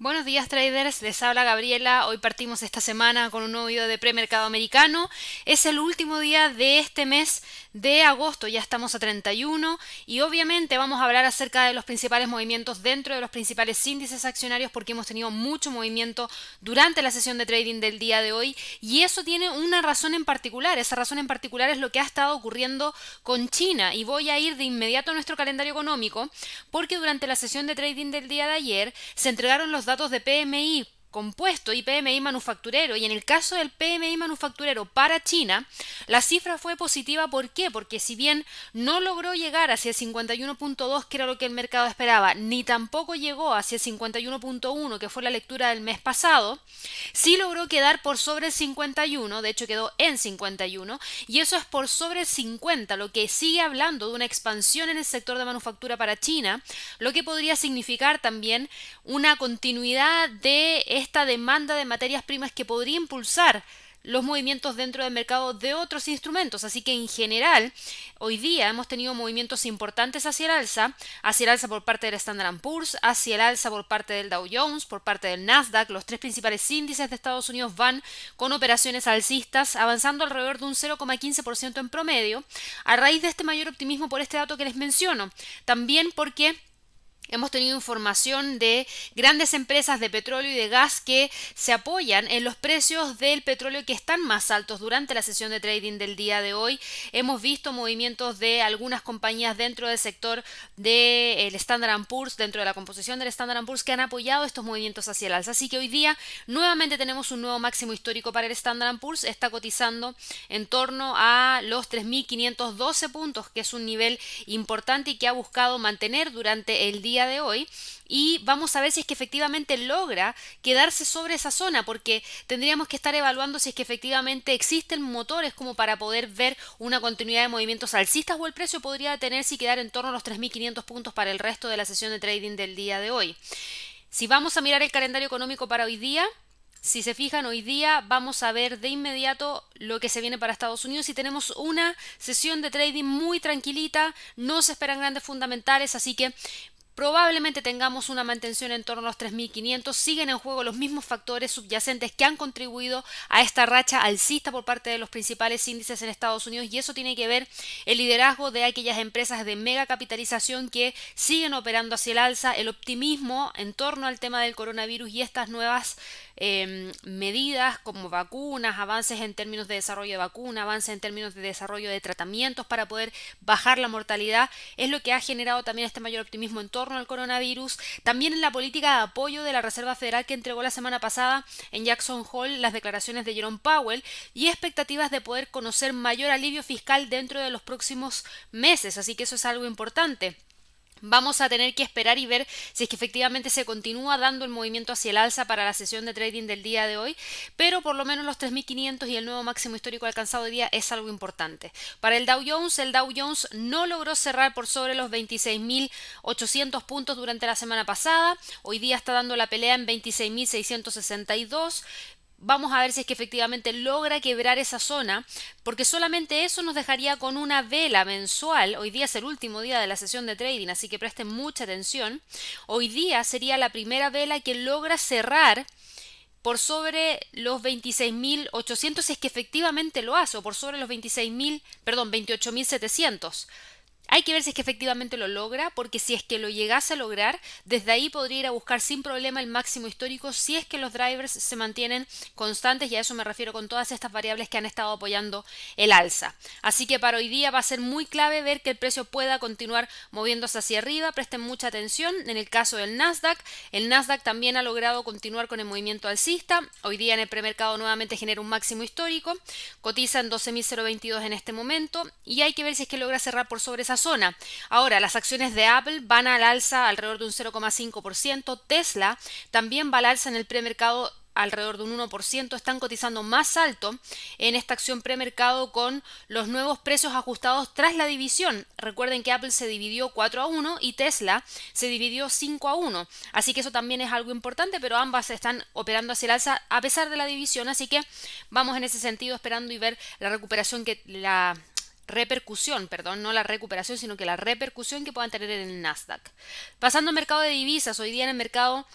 Buenos días traders, les habla Gabriela. Hoy partimos esta semana con un nuevo video de premercado americano. Es el último día de este mes de agosto, ya estamos a 31 y obviamente vamos a hablar acerca de los principales movimientos dentro de los principales índices accionarios porque hemos tenido mucho movimiento durante la sesión de trading del día de hoy y eso tiene una razón en particular. Esa razón en particular es lo que ha estado ocurriendo con China y voy a ir de inmediato a nuestro calendario económico porque durante la sesión de trading del día de ayer se entregaron los datos de PMI compuesto y PMI manufacturero y en el caso del PMI manufacturero para China la cifra fue positiva ¿por qué? porque si bien no logró llegar hacia el 51.2 que era lo que el mercado esperaba ni tampoco llegó hacia el 51.1 que fue la lectura del mes pasado sí logró quedar por sobre el 51 de hecho quedó en 51 y eso es por sobre el 50 lo que sigue hablando de una expansión en el sector de manufactura para China lo que podría significar también una continuidad de esta demanda de materias primas que podría impulsar los movimientos dentro del mercado de otros instrumentos. Así que en general, hoy día hemos tenido movimientos importantes hacia el alza, hacia el alza por parte del Standard Poor's, hacia el alza por parte del Dow Jones, por parte del Nasdaq. Los tres principales índices de Estados Unidos van con operaciones alcistas, avanzando alrededor de un 0,15% en promedio, a raíz de este mayor optimismo por este dato que les menciono. También porque Hemos tenido información de grandes empresas de petróleo y de gas que se apoyan en los precios del petróleo que están más altos durante la sesión de trading del día de hoy. Hemos visto movimientos de algunas compañías dentro del sector del Standard Poor's, dentro de la composición del Standard Poor's, que han apoyado estos movimientos hacia el alza. Así que hoy día nuevamente tenemos un nuevo máximo histórico para el Standard Poor's. Está cotizando en torno a los 3.512 puntos, que es un nivel importante y que ha buscado mantener durante el día de hoy y vamos a ver si es que efectivamente logra quedarse sobre esa zona porque tendríamos que estar evaluando si es que efectivamente existen motores como para poder ver una continuidad de movimientos alcistas o el precio podría detenerse y quedar en torno a los 3.500 puntos para el resto de la sesión de trading del día de hoy. Si vamos a mirar el calendario económico para hoy día, si se fijan, hoy día vamos a ver de inmediato lo que se viene para Estados Unidos y tenemos una sesión de trading muy tranquilita, no se esperan grandes fundamentales, así que Probablemente tengamos una mantención en torno a los 3.500. Siguen en juego los mismos factores subyacentes que han contribuido a esta racha alcista por parte de los principales índices en Estados Unidos y eso tiene que ver el liderazgo de aquellas empresas de mega capitalización que siguen operando hacia el alza, el optimismo en torno al tema del coronavirus y estas nuevas Em, medidas como vacunas, avances en términos de desarrollo de vacunas, avances en términos de desarrollo de tratamientos para poder bajar la mortalidad, es lo que ha generado también este mayor optimismo en torno al coronavirus. También en la política de apoyo de la Reserva Federal que entregó la semana pasada en Jackson Hole las declaraciones de Jerome Powell y expectativas de poder conocer mayor alivio fiscal dentro de los próximos meses. Así que eso es algo importante. Vamos a tener que esperar y ver si es que efectivamente se continúa dando el movimiento hacia el alza para la sesión de trading del día de hoy, pero por lo menos los 3.500 y el nuevo máximo histórico alcanzado hoy día es algo importante. Para el Dow Jones, el Dow Jones no logró cerrar por sobre los 26.800 puntos durante la semana pasada, hoy día está dando la pelea en 26.662, Vamos a ver si es que efectivamente logra quebrar esa zona, porque solamente eso nos dejaría con una vela mensual. Hoy día es el último día de la sesión de trading, así que presten mucha atención. Hoy día sería la primera vela que logra cerrar por sobre los 26.800 si es que efectivamente lo hace, o por sobre los 26.000, perdón, 28.700. Hay que ver si es que efectivamente lo logra, porque si es que lo llegase a lograr, desde ahí podría ir a buscar sin problema el máximo histórico si es que los drivers se mantienen constantes y a eso me refiero con todas estas variables que han estado apoyando el alza. Así que para hoy día va a ser muy clave ver que el precio pueda continuar moviéndose hacia arriba. Presten mucha atención en el caso del Nasdaq. El Nasdaq también ha logrado continuar con el movimiento alcista. Hoy día en el premercado nuevamente genera un máximo histórico. Cotiza en 12.022 en este momento y hay que ver si es que logra cerrar por sobre esa zona. Ahora, las acciones de Apple van al alza alrededor de un 0,5%. Tesla también va al alza en el premercado alrededor de un 1%, están cotizando más alto en esta acción premercado con los nuevos precios ajustados tras la división. Recuerden que Apple se dividió 4 a 1 y Tesla se dividió 5 a 1. Así que eso también es algo importante, pero ambas están operando hacia el alza a pesar de la división. Así que vamos en ese sentido esperando y ver la recuperación que la repercusión, perdón, no la recuperación, sino que la repercusión que puedan tener en el Nasdaq. Pasando al mercado de divisas, hoy día en el mercado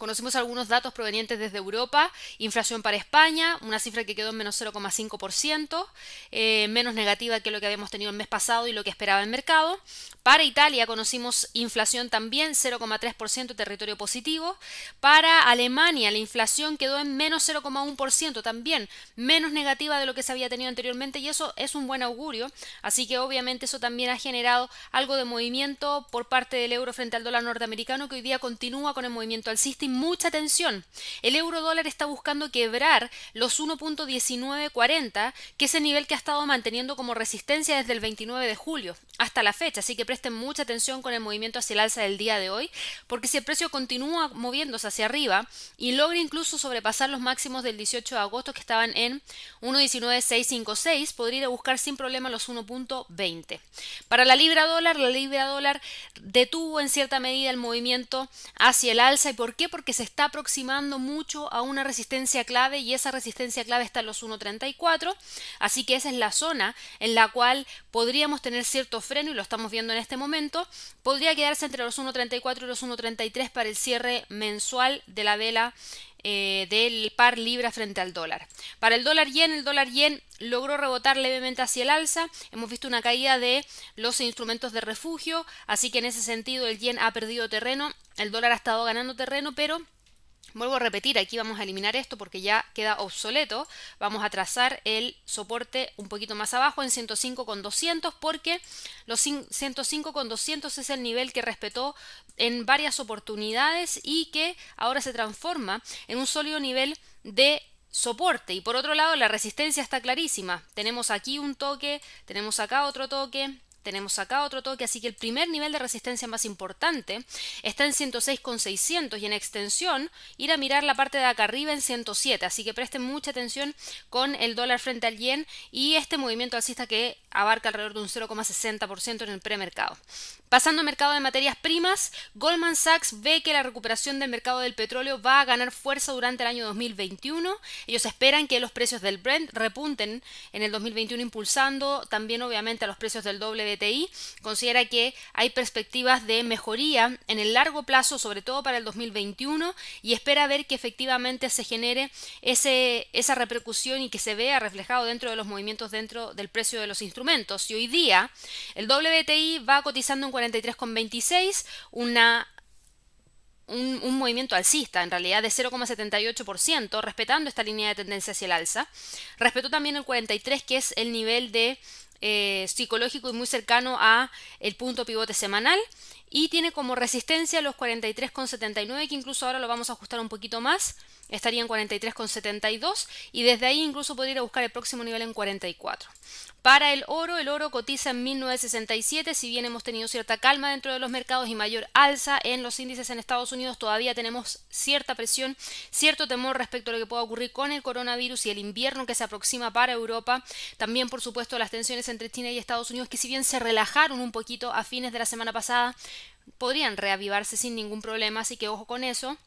Conocimos algunos datos provenientes desde Europa, inflación para España, una cifra que quedó en menos 0,5%, eh, menos negativa que lo que habíamos tenido el mes pasado y lo que esperaba el mercado. Para Italia conocimos inflación también 0,3% territorio positivo. Para Alemania la inflación quedó en menos 0,1% también, menos negativa de lo que se había tenido anteriormente y eso es un buen augurio. Así que obviamente eso también ha generado algo de movimiento por parte del euro frente al dólar norteamericano que hoy día continúa con el movimiento alcista mucha atención. El euro dólar está buscando quebrar los 1.1940, que es el nivel que ha estado manteniendo como resistencia desde el 29 de julio hasta la fecha. Así que presten mucha atención con el movimiento hacia el alza del día de hoy, porque si el precio continúa moviéndose hacia arriba y logra incluso sobrepasar los máximos del 18 de agosto que estaban en 1.19656, podría ir a buscar sin problema los 1.20. Para la libra dólar, la libra dólar detuvo en cierta medida el movimiento hacia el alza. ¿Y por qué? Porque se está aproximando mucho a una resistencia clave y esa resistencia clave está en los 1.34. Así que esa es la zona en la cual podríamos tener cierto freno y lo estamos viendo en este momento. Podría quedarse entre los 1.34 y los 1.33 para el cierre mensual de la vela eh, del par libra frente al dólar. Para el dólar yen, el dólar yen logró rebotar levemente hacia el alza. Hemos visto una caída de los instrumentos de refugio, así que en ese sentido el yen ha perdido terreno, el dólar ha estado ganando terreno, pero Vuelvo a repetir, aquí vamos a eliminar esto porque ya queda obsoleto. Vamos a trazar el soporte un poquito más abajo en 105,200 porque los 105,200 es el nivel que respetó en varias oportunidades y que ahora se transforma en un sólido nivel de soporte. Y por otro lado, la resistencia está clarísima. Tenemos aquí un toque, tenemos acá otro toque, tenemos acá otro toque, así que el primer nivel de resistencia más importante está en 106,600 y en extensión ir a mirar la parte de acá arriba en 107, así que presten mucha atención con el dólar frente al yen y este movimiento alcista que abarca alrededor de un 0,60% en el premercado. Pasando al mercado de materias primas, Goldman Sachs ve que la recuperación del mercado del petróleo va a ganar fuerza durante el año 2021. Ellos esperan que los precios del Brent repunten en el 2021 impulsando también obviamente a los precios del Considera que hay perspectivas de mejoría en el largo plazo, sobre todo para el 2021, y espera ver que efectivamente se genere ese, esa repercusión y que se vea reflejado dentro de los movimientos dentro del precio de los instrumentos. Y hoy día el WTI va cotizando en 43,26, una un, movimiento alcista, en realidad de 0,78%, respetando esta línea de tendencia hacia el alza. Respetó también el 43, que es el nivel de eh, psicológico y muy cercano a el punto pivote semanal y tiene como resistencia los 43,79 que incluso ahora lo vamos a ajustar un poquito más estaría en 43,72 y desde ahí incluso podría ir a buscar el próximo nivel en 44 para el oro, el oro cotiza en 1967, si bien hemos tenido cierta calma dentro de los mercados y mayor alza en los índices en Estados Unidos, todavía tenemos cierta presión, cierto temor respecto a lo que pueda ocurrir con el coronavirus y el invierno que se aproxima para Europa. También, por supuesto, las tensiones entre China y Estados Unidos, que si bien se relajaron un poquito a fines de la semana pasada, podrían reavivarse sin ningún problema, así que ojo con eso.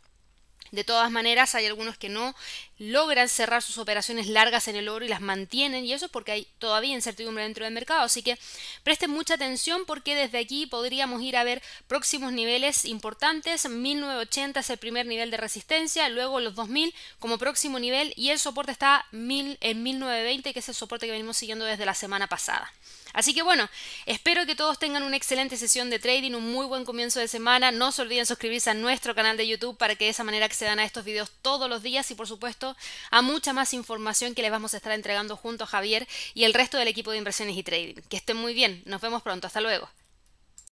De todas maneras, hay algunos que no logran cerrar sus operaciones largas en el oro y las mantienen, y eso es porque hay todavía incertidumbre dentro del mercado. Así que presten mucha atención porque desde aquí podríamos ir a ver próximos niveles importantes. 1980 es el primer nivel de resistencia, luego los 2000 como próximo nivel, y el soporte está en 1920, que es el soporte que venimos siguiendo desde la semana pasada. Así que bueno, espero que todos tengan una excelente sesión de trading, un muy buen comienzo de semana. No se olviden suscribirse a nuestro canal de YouTube para que de esa manera accedan a estos videos todos los días y por supuesto a mucha más información que les vamos a estar entregando junto a Javier y el resto del equipo de inversiones y trading. Que estén muy bien, nos vemos pronto, hasta luego.